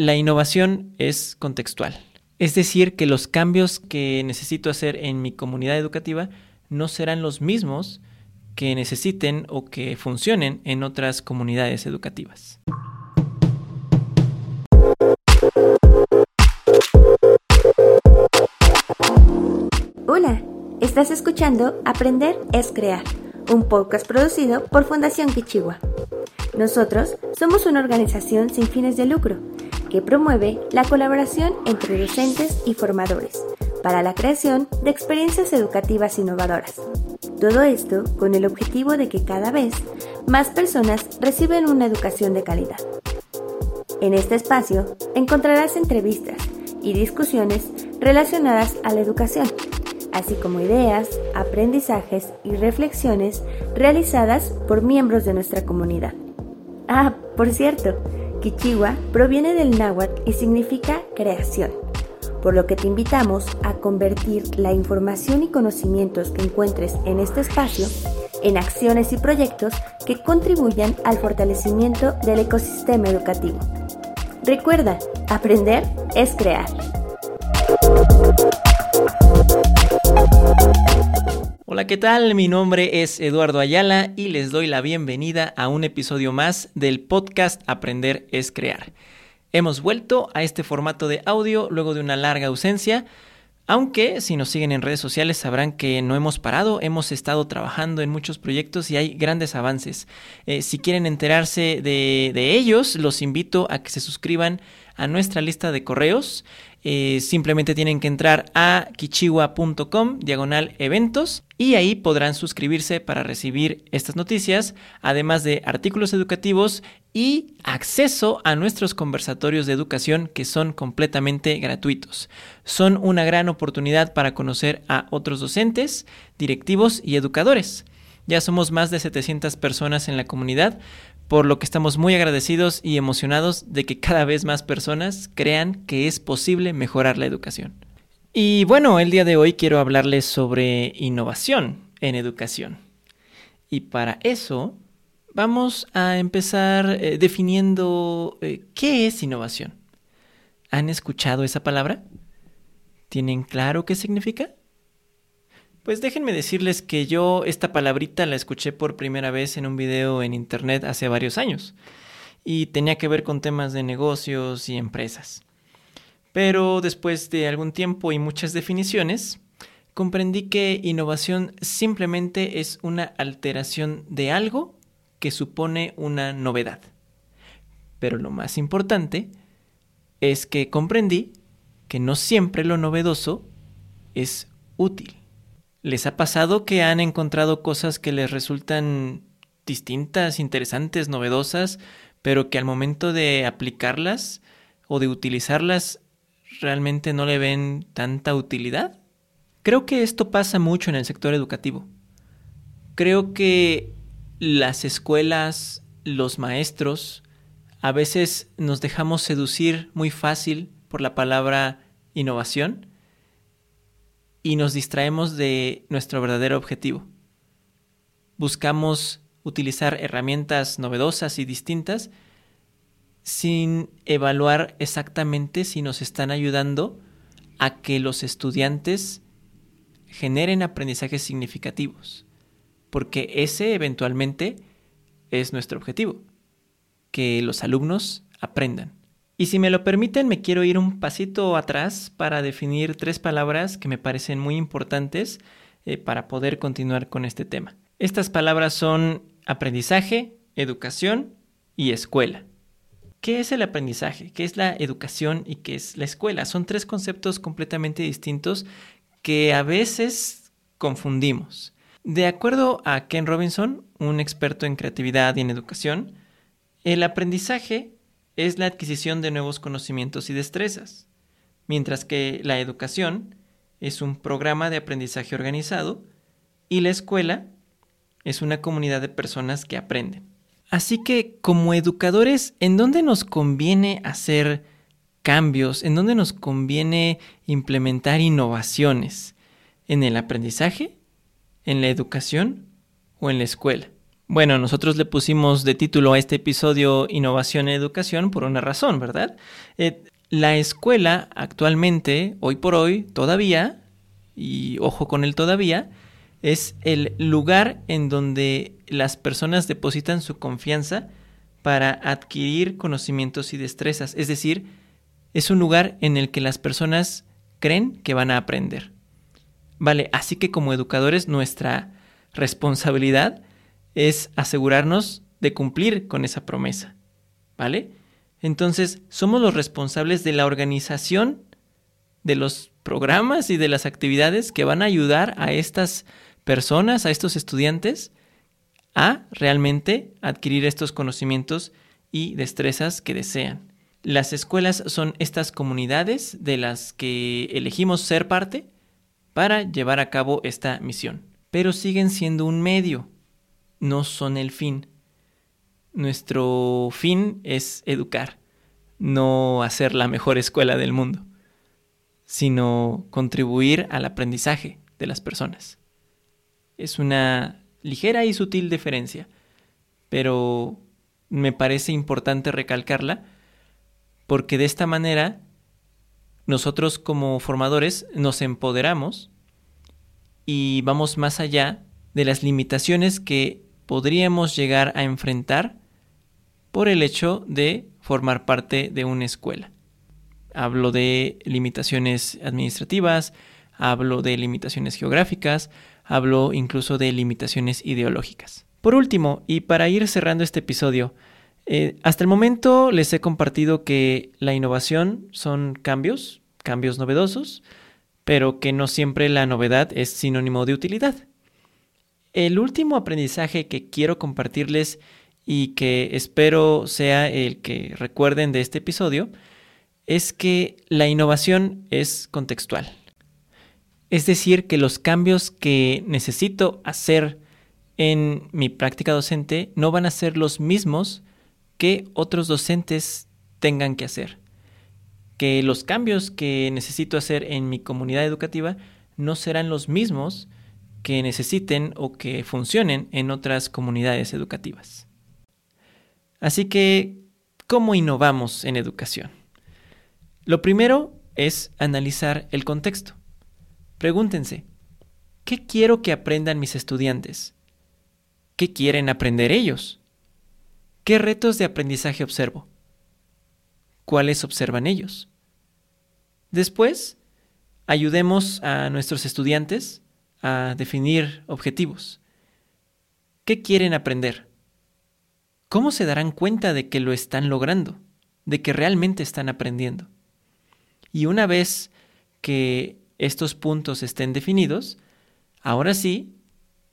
La innovación es contextual. Es decir, que los cambios que necesito hacer en mi comunidad educativa no serán los mismos que necesiten o que funcionen en otras comunidades educativas. Hola, estás escuchando Aprender es Crear, un podcast producido por Fundación Kichiwa. Nosotros somos una organización sin fines de lucro que promueve la colaboración entre docentes y formadores para la creación de experiencias educativas innovadoras. Todo esto con el objetivo de que cada vez más personas reciban una educación de calidad. En este espacio encontrarás entrevistas y discusiones relacionadas a la educación, así como ideas, aprendizajes y reflexiones realizadas por miembros de nuestra comunidad. Ah, por cierto, Kichiwa proviene del náhuatl y significa creación, por lo que te invitamos a convertir la información y conocimientos que encuentres en este espacio en acciones y proyectos que contribuyan al fortalecimiento del ecosistema educativo. Recuerda, aprender es crear. Hola, ¿qué tal? Mi nombre es Eduardo Ayala y les doy la bienvenida a un episodio más del podcast Aprender es Crear. Hemos vuelto a este formato de audio luego de una larga ausencia, aunque si nos siguen en redes sociales sabrán que no hemos parado, hemos estado trabajando en muchos proyectos y hay grandes avances. Eh, si quieren enterarse de, de ellos, los invito a que se suscriban a nuestra lista de correos. Eh, simplemente tienen que entrar a kichiwa.com diagonal eventos y ahí podrán suscribirse para recibir estas noticias, además de artículos educativos y acceso a nuestros conversatorios de educación que son completamente gratuitos. Son una gran oportunidad para conocer a otros docentes, directivos y educadores. Ya somos más de 700 personas en la comunidad, por lo que estamos muy agradecidos y emocionados de que cada vez más personas crean que es posible mejorar la educación. Y bueno, el día de hoy quiero hablarles sobre innovación en educación. Y para eso vamos a empezar eh, definiendo eh, qué es innovación. ¿Han escuchado esa palabra? ¿Tienen claro qué significa? Pues déjenme decirles que yo esta palabrita la escuché por primera vez en un video en internet hace varios años y tenía que ver con temas de negocios y empresas. Pero después de algún tiempo y muchas definiciones, comprendí que innovación simplemente es una alteración de algo que supone una novedad. Pero lo más importante es que comprendí que no siempre lo novedoso es útil. ¿Les ha pasado que han encontrado cosas que les resultan distintas, interesantes, novedosas, pero que al momento de aplicarlas o de utilizarlas realmente no le ven tanta utilidad? Creo que esto pasa mucho en el sector educativo. Creo que las escuelas, los maestros, a veces nos dejamos seducir muy fácil por la palabra innovación y nos distraemos de nuestro verdadero objetivo. Buscamos utilizar herramientas novedosas y distintas sin evaluar exactamente si nos están ayudando a que los estudiantes generen aprendizajes significativos, porque ese eventualmente es nuestro objetivo, que los alumnos aprendan. Y si me lo permiten, me quiero ir un pasito atrás para definir tres palabras que me parecen muy importantes eh, para poder continuar con este tema. Estas palabras son aprendizaje, educación y escuela. ¿Qué es el aprendizaje? ¿Qué es la educación y qué es la escuela? Son tres conceptos completamente distintos que a veces confundimos. De acuerdo a Ken Robinson, un experto en creatividad y en educación, el aprendizaje es la adquisición de nuevos conocimientos y destrezas, mientras que la educación es un programa de aprendizaje organizado y la escuela es una comunidad de personas que aprenden. Así que como educadores, ¿en dónde nos conviene hacer cambios? ¿En dónde nos conviene implementar innovaciones? ¿En el aprendizaje? ¿En la educación? ¿O en la escuela? Bueno, nosotros le pusimos de título a este episodio Innovación en Educación por una razón, ¿verdad? Eh, la escuela actualmente, hoy por hoy, todavía, y ojo con el todavía, es el lugar en donde las personas depositan su confianza para adquirir conocimientos y destrezas. Es decir, es un lugar en el que las personas creen que van a aprender. Vale, así que como educadores nuestra responsabilidad es asegurarnos de cumplir con esa promesa. ¿Vale? Entonces, somos los responsables de la organización de los programas y de las actividades que van a ayudar a estas personas, a estos estudiantes, a realmente adquirir estos conocimientos y destrezas que desean. Las escuelas son estas comunidades de las que elegimos ser parte para llevar a cabo esta misión, pero siguen siendo un medio, no son el fin. Nuestro fin es educar, no hacer la mejor escuela del mundo, sino contribuir al aprendizaje de las personas. Es una ligera y sutil diferencia, pero me parece importante recalcarla porque de esta manera nosotros como formadores nos empoderamos y vamos más allá de las limitaciones que podríamos llegar a enfrentar por el hecho de formar parte de una escuela. Hablo de limitaciones administrativas, hablo de limitaciones geográficas, hablo incluso de limitaciones ideológicas. Por último, y para ir cerrando este episodio, eh, hasta el momento les he compartido que la innovación son cambios, cambios novedosos, pero que no siempre la novedad es sinónimo de utilidad. El último aprendizaje que quiero compartirles y que espero sea el que recuerden de este episodio es que la innovación es contextual. Es decir, que los cambios que necesito hacer en mi práctica docente no van a ser los mismos que otros docentes tengan que hacer. Que los cambios que necesito hacer en mi comunidad educativa no serán los mismos que necesiten o que funcionen en otras comunidades educativas. Así que, ¿cómo innovamos en educación? Lo primero es analizar el contexto. Pregúntense, ¿qué quiero que aprendan mis estudiantes? ¿Qué quieren aprender ellos? ¿Qué retos de aprendizaje observo? ¿Cuáles observan ellos? Después, ayudemos a nuestros estudiantes a definir objetivos. ¿Qué quieren aprender? ¿Cómo se darán cuenta de que lo están logrando? De que realmente están aprendiendo. Y una vez que estos puntos estén definidos, ahora sí,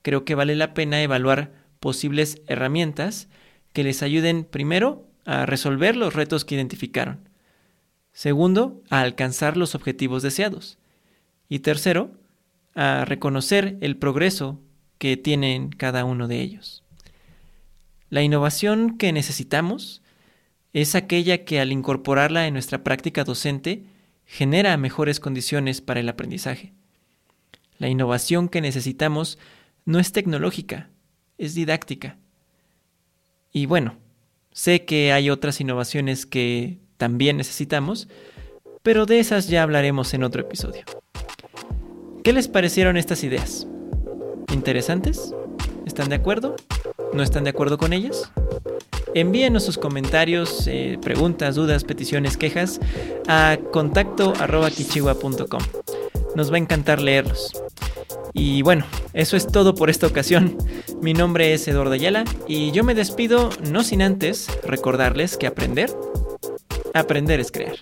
creo que vale la pena evaluar posibles herramientas que les ayuden primero a resolver los retos que identificaron, segundo, a alcanzar los objetivos deseados y tercero, a reconocer el progreso que tienen cada uno de ellos. La innovación que necesitamos es aquella que al incorporarla en nuestra práctica docente genera mejores condiciones para el aprendizaje. La innovación que necesitamos no es tecnológica, es didáctica. Y bueno, sé que hay otras innovaciones que también necesitamos, pero de esas ya hablaremos en otro episodio. ¿Qué les parecieron estas ideas? ¿Interesantes? ¿Están de acuerdo? ¿No están de acuerdo con ellas? Envíenos sus comentarios, eh, preguntas, dudas, peticiones, quejas a contacto Nos va a encantar leerlos. Y bueno, eso es todo por esta ocasión. Mi nombre es Eduardo Ayala y yo me despido no sin antes recordarles que aprender, aprender es crear.